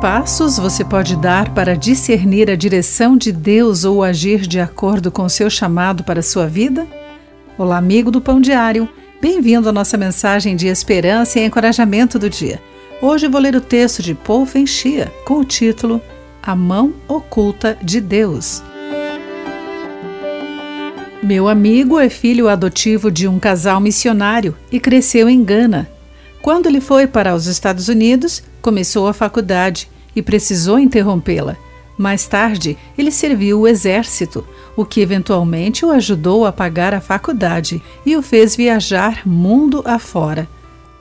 passos você pode dar para discernir a direção de Deus ou agir de acordo com seu chamado para a sua vida? Olá, amigo do Pão Diário. Bem-vindo à nossa mensagem de esperança e encorajamento do dia. Hoje vou ler o texto de Paul Fenchia com o título A Mão Oculta de Deus. Meu amigo é filho adotivo de um casal missionário e cresceu em Gana. Quando ele foi para os Estados Unidos, começou a faculdade e precisou interrompê-la. Mais tarde, ele serviu o exército, o que eventualmente o ajudou a pagar a faculdade e o fez viajar mundo afora.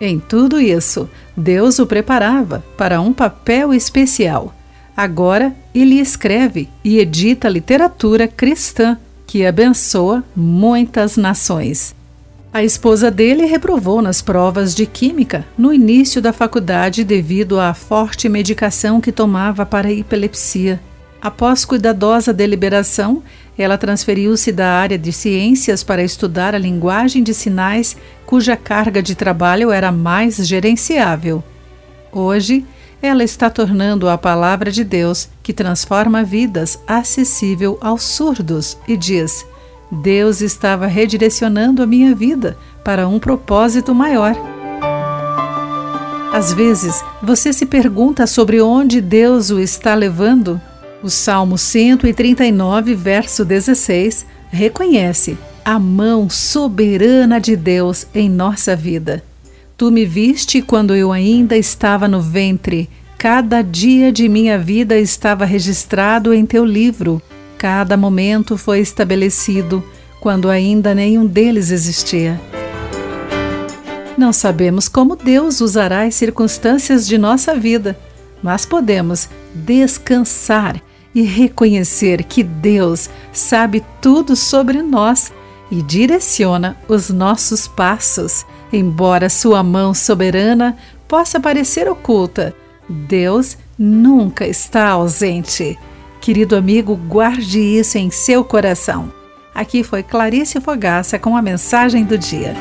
Em tudo isso, Deus o preparava para um papel especial. Agora, ele escreve e edita literatura cristã que abençoa muitas nações. A esposa dele reprovou nas provas de química no início da faculdade devido à forte medicação que tomava para a epilepsia. Após cuidadosa deliberação, ela transferiu-se da área de ciências para estudar a linguagem de sinais, cuja carga de trabalho era mais gerenciável. Hoje, ela está tornando a palavra de Deus, que transforma vidas, acessível aos surdos e diz: Deus estava redirecionando a minha vida para um propósito maior. Às vezes, você se pergunta sobre onde Deus o está levando? O Salmo 139, verso 16, reconhece a mão soberana de Deus em nossa vida. Tu me viste quando eu ainda estava no ventre. Cada dia de minha vida estava registrado em teu livro. Cada momento foi estabelecido quando ainda nenhum deles existia. Não sabemos como Deus usará as circunstâncias de nossa vida, mas podemos descansar e reconhecer que Deus sabe tudo sobre nós e direciona os nossos passos. Embora sua mão soberana possa parecer oculta, Deus nunca está ausente. Querido amigo, guarde isso em seu coração. Aqui foi Clarice Fogaça com a mensagem do dia.